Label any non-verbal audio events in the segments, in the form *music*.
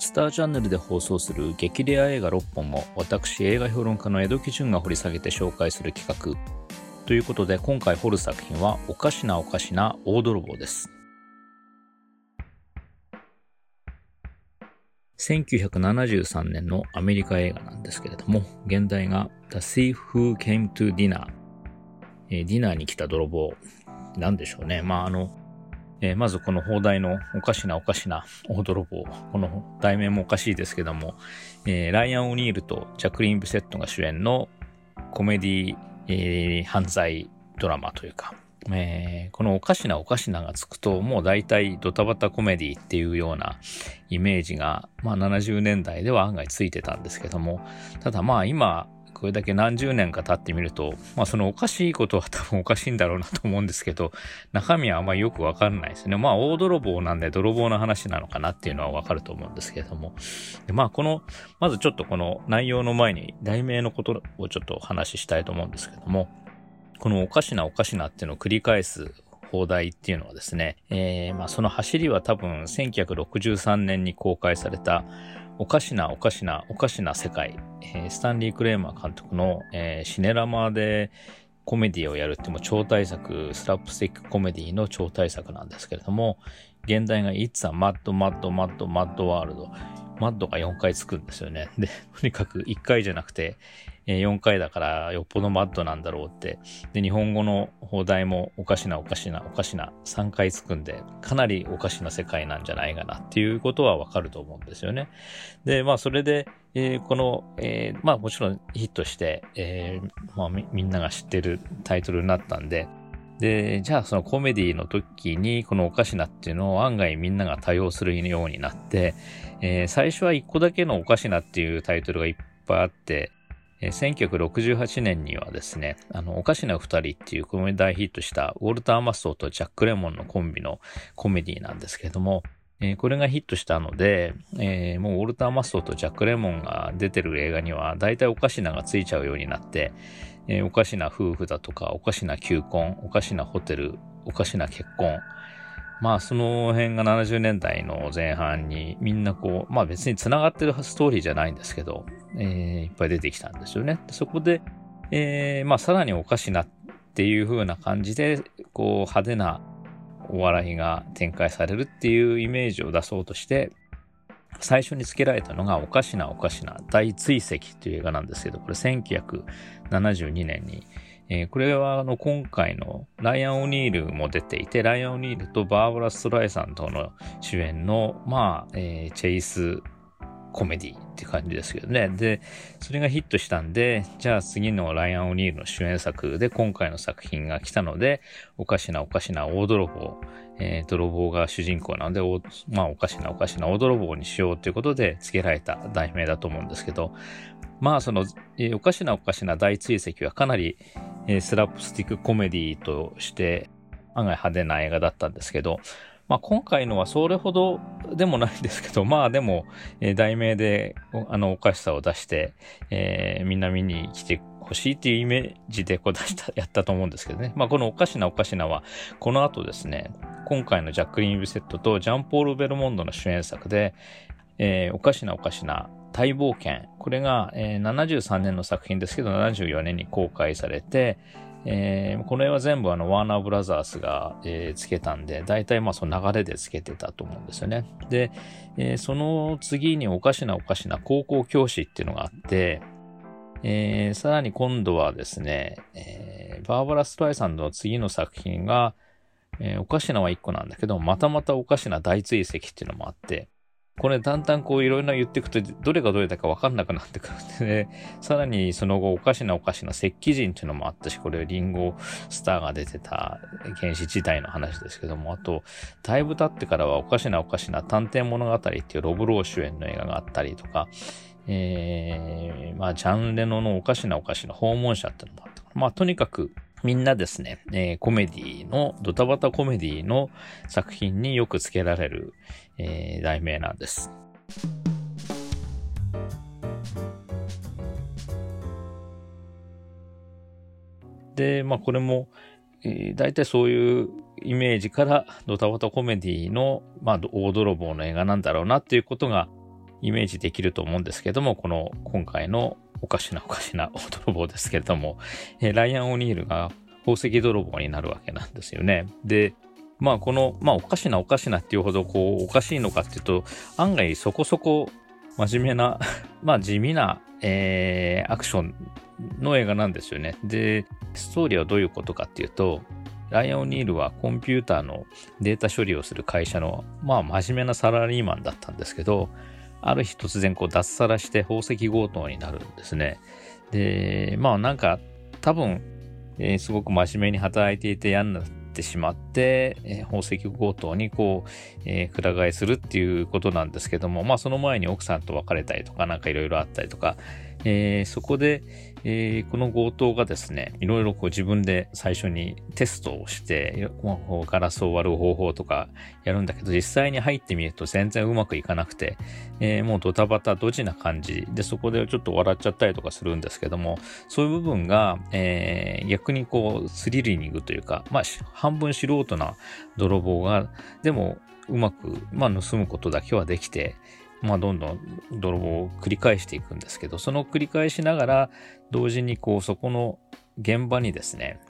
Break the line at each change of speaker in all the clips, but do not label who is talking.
スターチャンネルで放送する激レア映画6本も私映画評論家の江戸基準が掘り下げて紹介する企画ということで今回掘る作品はおかしなおかしな大泥棒です。1973年のアメリカ映画なんですけれども現代が The Thief Who Came to Dinner、ディナーに来た泥棒なんでしょうね。まああのえー、まずこの放題のおかしなおかしな大泥棒。この題名もおかしいですけども、えー、ライアン・オニールとジャクリーン・ブセットが主演のコメディ、えー、犯罪ドラマというか、えー、このおかしなおかしながつくと、もう大体ドタバタコメディっていうようなイメージが、まあ70年代では案外ついてたんですけども、ただまあ今、これだけ何十年か経ってみると、まあそのおかしいことは多分おかしいんだろうなと思うんですけど、中身はあんまりよくわかんないですね。まあ大泥棒なんで泥棒の話なのかなっていうのはわかると思うんですけれども。でまあこの、まずちょっとこの内容の前に題名のことをちょっとお話ししたいと思うんですけども、このおかしなおかしなっていうのを繰り返す放題っていうのはですね、えー、まあその走りは多分1963年に公開されたおかしなおかしなおかしな世界、えー、スタンリー・クレーマー監督の、えー、シネラマでコメディをやるっても超大作、スラップスティックコメディの超大作なんですけれども、原題が It's a Mad Mad Mad Mad World。 Mad が4回つくんですよね。で、*laughs* とにかく1回じゃなくて、え4回だからよっぽどマッドなんだろうって。で、日本語の邦題もおかしなおかしなおかしな3回つくんで、かなりおかしな世界なんじゃないかなっていうことはわかると思うんですよね。で、まあそれで、えー、この、えー、まあもちろんヒットして、えー、まあみみんなが知ってるタイトルになったんで、で、じゃあそのコメディの時にこのおかしなっていうのを案外みんなが多用するようになって、えー、最初は一個だけのおかしなっていうタイトルがいっぱいあって、えー、1968年にはですね、あの、おかしな二人っていうこの大ヒットしたウォルター・マッソとジャック・レモンのコンビのコメディなんですけれども、えー、これがヒットしたので、えー、もうウォルター・マッソとジャック・レモンが出てる映画には大体おかしながついちゃうようになって、えー、おかしな夫婦だとか、おかしな求婚、おかしなホテル、おかしな結婚、まあその辺が70年代の前半にみんなこう、まあ別に繋がってるストーリーじゃないんですけど、えー、いっぱい出てきたんですよね。そこで、えー、まあさらにおかしなっていう風な感じで、こう派手なお笑いが展開されるっていうイメージを出そうとして、最初に付けられたのがおかしなおかしな大追跡という映画なんですけど、これ1972年にえー、これはあの今回のライアン・オニールも出ていて、ライアン・オニールとバーバラ・ストライさんとの主演の、まあ、えー、チェイスコメディって感じですけどね。で、それがヒットしたんで、じゃあ次のライアン・オニールの主演作で今回の作品が来たので、おかしなおかしな大泥棒、えー、泥棒が主人公なので、おまあおかしなおかしな大泥棒にしようということで付けられた題名だと思うんですけど、まあその、えー、おかしなおかしな大追跡はかなり、えー、スラップスティックコメディとして案外派手な映画だったんですけど、まあ今回のはそれほどでもないんですけど、まあでも、えー、題名であのおかしさを出して、えー、みんな見に来てほしいっていうイメージでこう出した、やったと思うんですけどね。まあこのおかしなおかしなは、この後ですね、今回のジャックリン・ビセットとジャンポール・ベルモンドの主演作で、えー、おかしなおかしな大冒険。これが、えー、73年の作品ですけど、74年に公開されて、えー、この絵は全部あの、ワーナーブラザースが、えー、つけたんで、大体まあその流れでつけてたと思うんですよね。で、えー、その次におかしなおかしな高校教師っていうのがあって、えー、さらに今度はですね、えー、バーバラ・ストライさんの次の作品が、えー、おかしなは1個なんだけど、またまたおかしな大追跡っていうのもあって、これだんだんこういろいろ言っていくと、どれがどれだかわかんなくなってくるんでね。さらにその後おかしなおかしな石器人っていうのもあったし、これリンゴスターが出てた原始時代の話ですけども、あと、だいぶ経ってからはおかしなおかしな探偵物語っていうロブロー主演の映画があったりとか、えー、まあ、ジャンレノのおかしなおかしな訪問者ってのもあった。まあ、とにかく、みんなですね、えー、コメディの、ドタバタコメディの作品によく付けられる、えー、題名なんです。で、まあこれも、えー、大体そういうイメージからドタバタコメディの、まあ、大泥棒の映画なんだろうなっていうことがイメージできると思うんですけども、この今回のおかしなおかしな *laughs* 泥棒ですけれども、えー、ライアン・オニールが宝石泥棒になるわけなんですよね。で、まあこの、まあおかしなおかしなっていうほどこうおかしいのかっていうと、案外そこそこ真面目な *laughs* まあ地味な、えー、アクションの映画なんですよね。で、ストーリーはどういうことかっていうと、ライアン・オニールはコンピューターのデータ処理をする会社の、まあ真面目なサラリーマンだったんですけど、ある日突然こう脱サラして宝石強盗になるんですね。で、まあなんか多分、えー、すごく真面目に働いていて嫌になってしまって、えー、宝石強盗にこう、えー、くら替えするっていうことなんですけども、まあその前に奥さんと別れたりとかなんかいろいろあったりとか、えー、そこで、えー、この強盗がですね、いろいろこう自分で最初にテストをして、ガラスを割る方法とかやるんだけど、実際に入ってみると全然うまくいかなくて、えー、もうドタバタドジな感じ。で、そこでちょっと笑っちゃったりとかするんですけども、そういう部分が、えー、逆にこうスリリングというか、まあ半分素人な泥棒が、でもうまく、まあ盗むことだけはできて、まあ、どんどん泥棒を繰り返していくんですけど、その繰り返しながら、同時にこう、そこの現場にですね、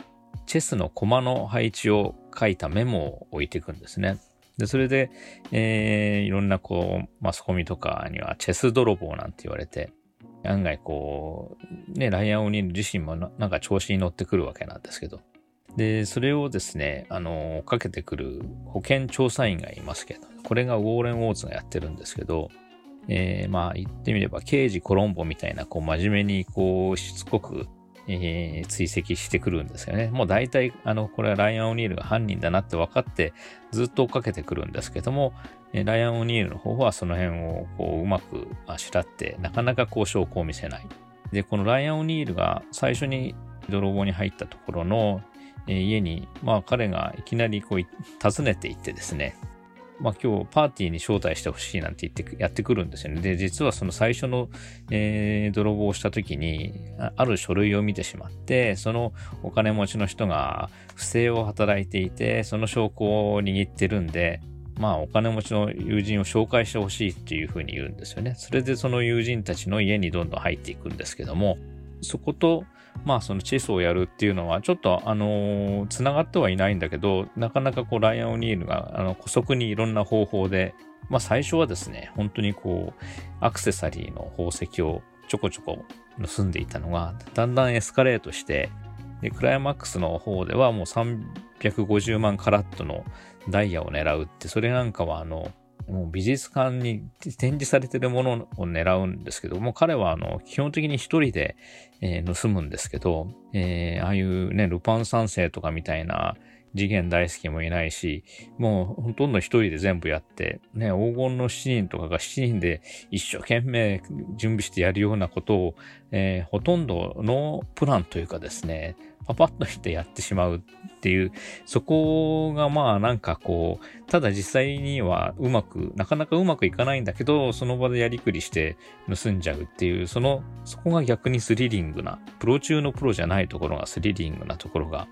チェスの駒の配置を書いたメモを置いていくんですね。で、それで、えー、いろんなこう、マスコミとかにはチェス泥棒なんて言われて、案外こう、ね、ライアン・オニール自身もなんか調子に乗ってくるわけなんですけど。で、それをですね、あの、かけてくる保健調査員がいますけど、これがウォーレン・ウォーズがやってるんですけど、えー、まあ言ってみれば刑事コロンボみたいなこう真面目にこうしつこく、えー、追跡してくるんですよね。もう大体あのこれはライアン・オニールが犯人だなって分かってずっと追っかけてくるんですけども、え、ライアン・オニールの方はその辺をこううまくあしらってなかなかこう証拠を見せない。で、このライアン・オニールが最初に泥棒に入ったところの、家に、まあ彼がいきなりこう訪ねていってですね、まあ今日パーティーに招待してほしいなんて言ってやってくるんですよね。で、実はその最初の、えー、泥棒をした時に、ある書類を見てしまって、そのお金持ちの人が不正を働いていて、その証拠を握ってるんで、まあお金持ちの友人を紹介してほしいっていうふうに言うんですよね。それでその友人たちの家にどんどん入っていくんですけども、そこと、まあそのチェスをやるっていうのはちょっとあのつながってはいないんだけど、なかなかこうライアン・オニールがあの古速にいろんな方法で、まあ最初はですね、本当にこうアクセサリーの宝石をちょこちょこ盗んでいたのが、だんだんエスカレートして、で、クライマックスの方ではもう350万カラットのダイヤを狙うって、それなんかはあの、もう美術館に展示されてるものを狙うんですけども、彼はあの、基本的に一人で、えー、盗むんですけど、えー、ああいうね、ルパン三世とかみたいな次元大好きもいないし、もうほとんど一人で全部やって、ね、黄金の7人とかが7人で一生懸命準備してやるようなことを、えー、ほとんどのプランというかですね、パパッとしてやってしまうっていう、そこがまあなんかこう、ただ実際にはうまく、なかなかうまくいかないんだけど、その場でやりくりして盗んじゃうっていう、その、そこが逆にスリリングな、プロ中のプロじゃないところがスリリングなところが、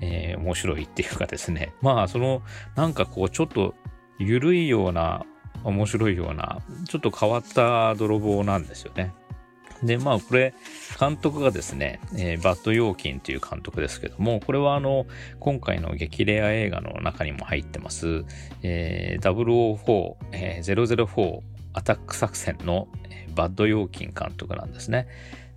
えー、面白いっていうかですね。*laughs* まあその、なんかこうちょっと緩いような、面白いような、ちょっと変わった泥棒なんですよね。で、まあ、これ、監督がですね、えー、バッド・ヨーキンという監督ですけども、これはあの、今回の激レア映画の中にも入ってます、えー、004、えー、004アタック作戦の、バッド・ヨーキン監督なんですね。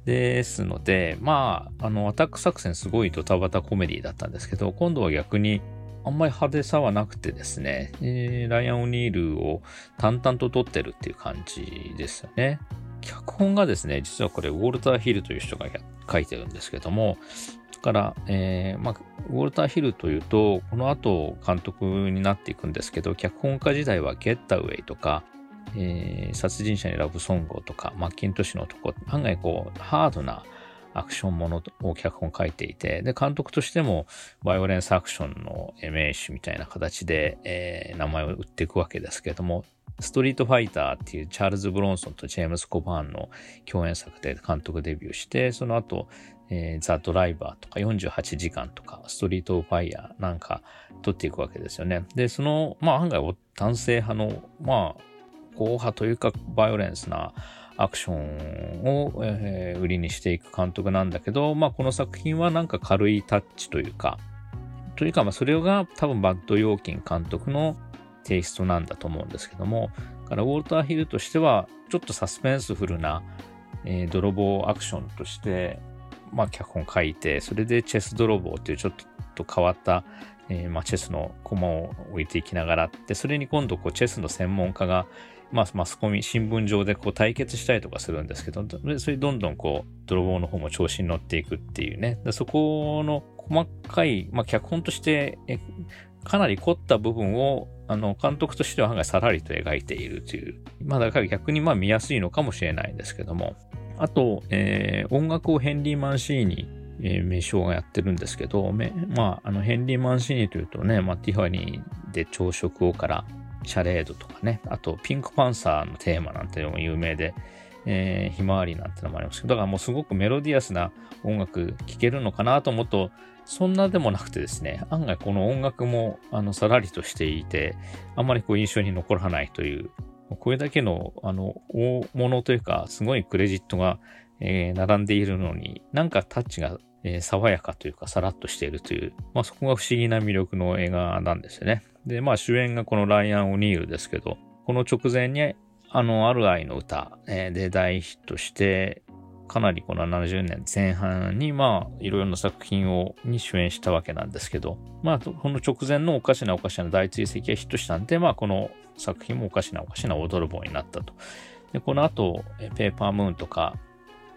ですので、まあ、あの、アタック作戦すごいドタバタコメディだったんですけど、今度は逆に、あんまり派手さはなくてですね、えー、ライアン・オニールを淡々と撮ってるっていう感じですよね。脚本がですね、実はこれ、ウォルター・ヒルという人が書いてるんですけども、だから、えー、まあ、ウォルター・ヒルというと、この後監督になっていくんですけど、脚本家時代はゲッタウェイとか、えー、殺人者にラブソングをとか、マッキントッシュの男、案外こう、ハードなアクションものを脚本書いていて、で、監督としても、バイオレンスアクションの名手みたいな形で、えー、名前を売っていくわけですけれども、ストリートファイターっていうチャールズ・ブロンソンとジェームス・コバーンの共演作で監督デビューして、その後、えー、ザ・ドライバーとか48時間とか、ストリートファイヤーなんか撮っていくわけですよね。で、その、まあ案外男性派の、まあ、硬派というかバイオレンスなアクションを、えー、売りにしていく監督なんだけど、まあこの作品はなんか軽いタッチというか、というかまあそれが多分バッド・ヨーキン監督のテイストなんだと思うんですけども、からウォルター・ヒルとしてはちょっとサスペンスフルな、えー、泥棒アクションとして、まあ脚本書いて、それでチェス泥棒っていうちょっと変わったえー、まあ、チェスの駒を置いていきながらで、それに今度こうチェスの専門家が、まあ、マスコミ、新聞上でこう対決したりとかするんですけど、それどんどんこう、泥棒の方も調子に乗っていくっていうね。でそこの細かい、まあ、脚本として、かなり凝った部分を、あの、監督としては案外さらりと描いているという。まあ、だから逆にまあ見やすいのかもしれないんですけども。あと、えー、音楽をヘンリー・マンシーニえー、名称がやってるんですけど、まあ、あの、ヘンリー・マンシーニというとね、まあ、ティファニーで朝食をからシャレードとかね、あと、ピンクパンサーのテーマなんていうのも有名で、えー、ひまわりなんてのもありますけど、だからもうすごくメロディアスな音楽聴けるのかなと思うと、そんなでもなくてですね、案外この音楽も、あの、さらりとしていて、あんまりこう印象に残らないという、これだけの、あの、大物というか、すごいクレジットがえー、並んでいるのに、なんかタッチが、えー、爽やかというか、さらっとしているという、まあそこが不思議な魅力の映画なんですよね。で、まあ主演がこのライアン・オニールですけど、この直前に、あの、ある愛の歌、え、で大ヒットして、かなりこの70年前半に、まあ、いろいろな作品を、に主演したわけなんですけど、まあ、この直前のおかしなおかしな大追跡がヒットしたんで、まあ、この作品もおかしなおかしな踊る棒になったと。で、この後、ペーパームーンとか、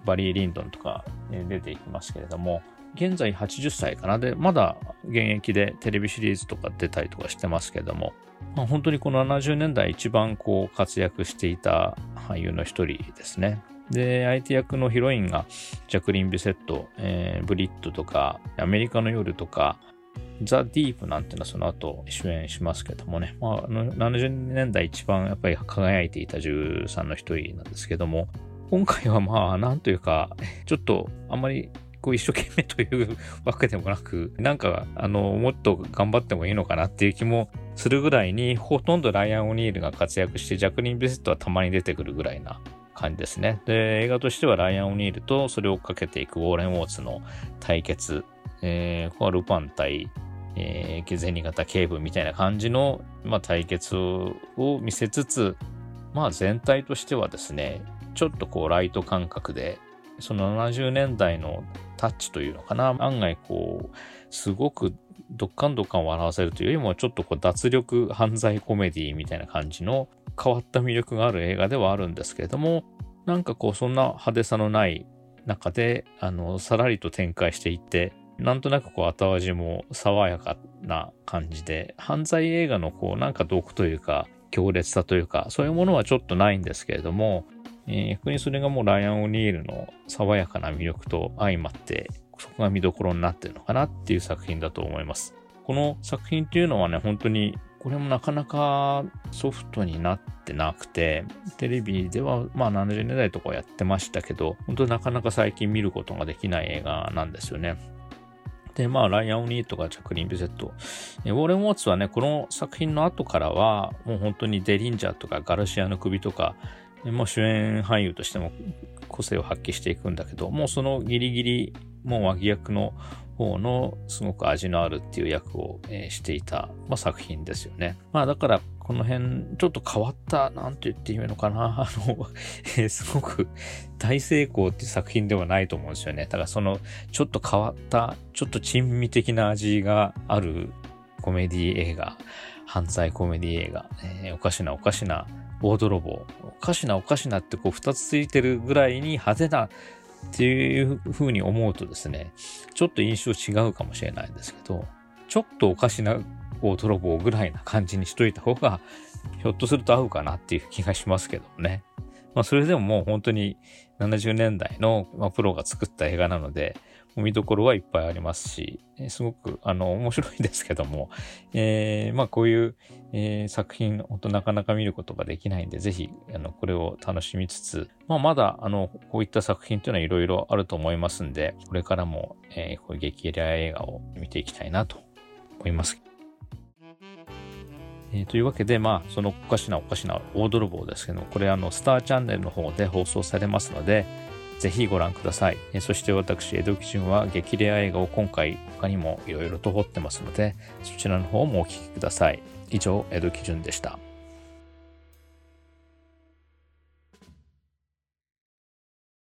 バリー・リンドンとか、出ていきますけれども、現在80歳かな。で、まだ現役でテレビシリーズとか出たりとかしてますけども、まあ、本当にこの70年代一番こう活躍していた俳優の一人ですね。で、相手役のヒロインがジャクリン・ビセット、えー、ブリッドとか、アメリカの夜とか、ザ・ディープなんていうのはその後主演しますけどもね、まあ、70年代一番やっぱり輝いていた女優さんの一人なんですけども、今回はまあ、なんというか、ちょっとあんまりこう一生懸命というわけでもなく、なんか、あの、もっと頑張ってもいいのかなっていう気もするぐらいに、ほとんどライアン・オニールが活躍して、ジャクリン・ビセットはたまに出てくるぐらいな感じですね。で、映画としてはライアン・オニールとそれを追っかけていくウォーレン・ウォーツの対決、えー、ここはルパン対、えー、銭形警部みたいな感じの、まあ、対決を見せつつ、まあ全体としてはですね、ちょっとこうライト感覚で、その70年代のタッチというのかな、案外こう、すごくどっかんどっかん笑わせるというよりも、ちょっとこう脱力犯罪コメディみたいな感じの変わった魅力がある映画ではあるんですけれども、なんかこう、そんな派手さのない中で、あの、さらりと展開していって、なんとなくこう後味も爽やかな感じで、犯罪映画のこうなんか毒というか、強烈さというか、そういうものはちょっとないんですけれども、えー、逆にそれがもうライアン・オニールの爽やかな魅力と相まって、そこが見どころになってるのかなっていう作品だと思います。この作品っていうのはね、本当にこれもなかなかソフトになってなくて、テレビではまあ70年代とかやってましたけど、本当になかなか最近見ることができない映画なんですよね。で、まあ、ライアン・オニーとかジャクリン・ビゼット。ウォーレン・ウォーツはね、この作品の後からは、もう本当にデリンジャーとかガルシアの首とか、もう主演俳優としても個性を発揮していくんだけど、もうそのギリギリ、もう脇役の方のすごく味のあるっていう役を、えー、していた、まあ、作品ですよね。まあだからこの辺ちょっと変わった、なんて言っていいのかな、*laughs* あの、えー、すごく大成功っていう作品ではないと思うんですよね。だからそのちょっと変わった、ちょっと珍味的な味があるコメディ映画、犯罪コメディ映画、えー、おかしなおかしな大泥棒。おかしなおかしなってこう二つついてるぐらいに派手なっていう風に思うとですね、ちょっと印象違うかもしれないんですけど、ちょっとおかしな大泥棒ぐらいな感じにしといた方が、ひょっとすると合うかなっていう気がしますけどね。まあそれでももう本当に70年代の、まあ、プロが作った映画なので、見どころはいっぱいありますし、すごく、あの、面白いですけども、*laughs* えー、まあ、こういう、えー、作品、本当なかなか見ることができないんで、ぜひ、あの、これを楽しみつつ、まあ、まだ、あの、こういった作品というのはいろいろあると思いますんで、これからも、えー、こういう激レア映画を見ていきたいなと思います。えー、というわけで、まあ、そのおかしなおかしな大泥棒ですけども、これあの、スターチャンネルの方で放送されますので、ぜひご覧ください。え、そして私、江戸基準は激レア映画を今回他にもいろいろと掘ってますので、そちらの方もお聴きください。以上、江戸基準でした。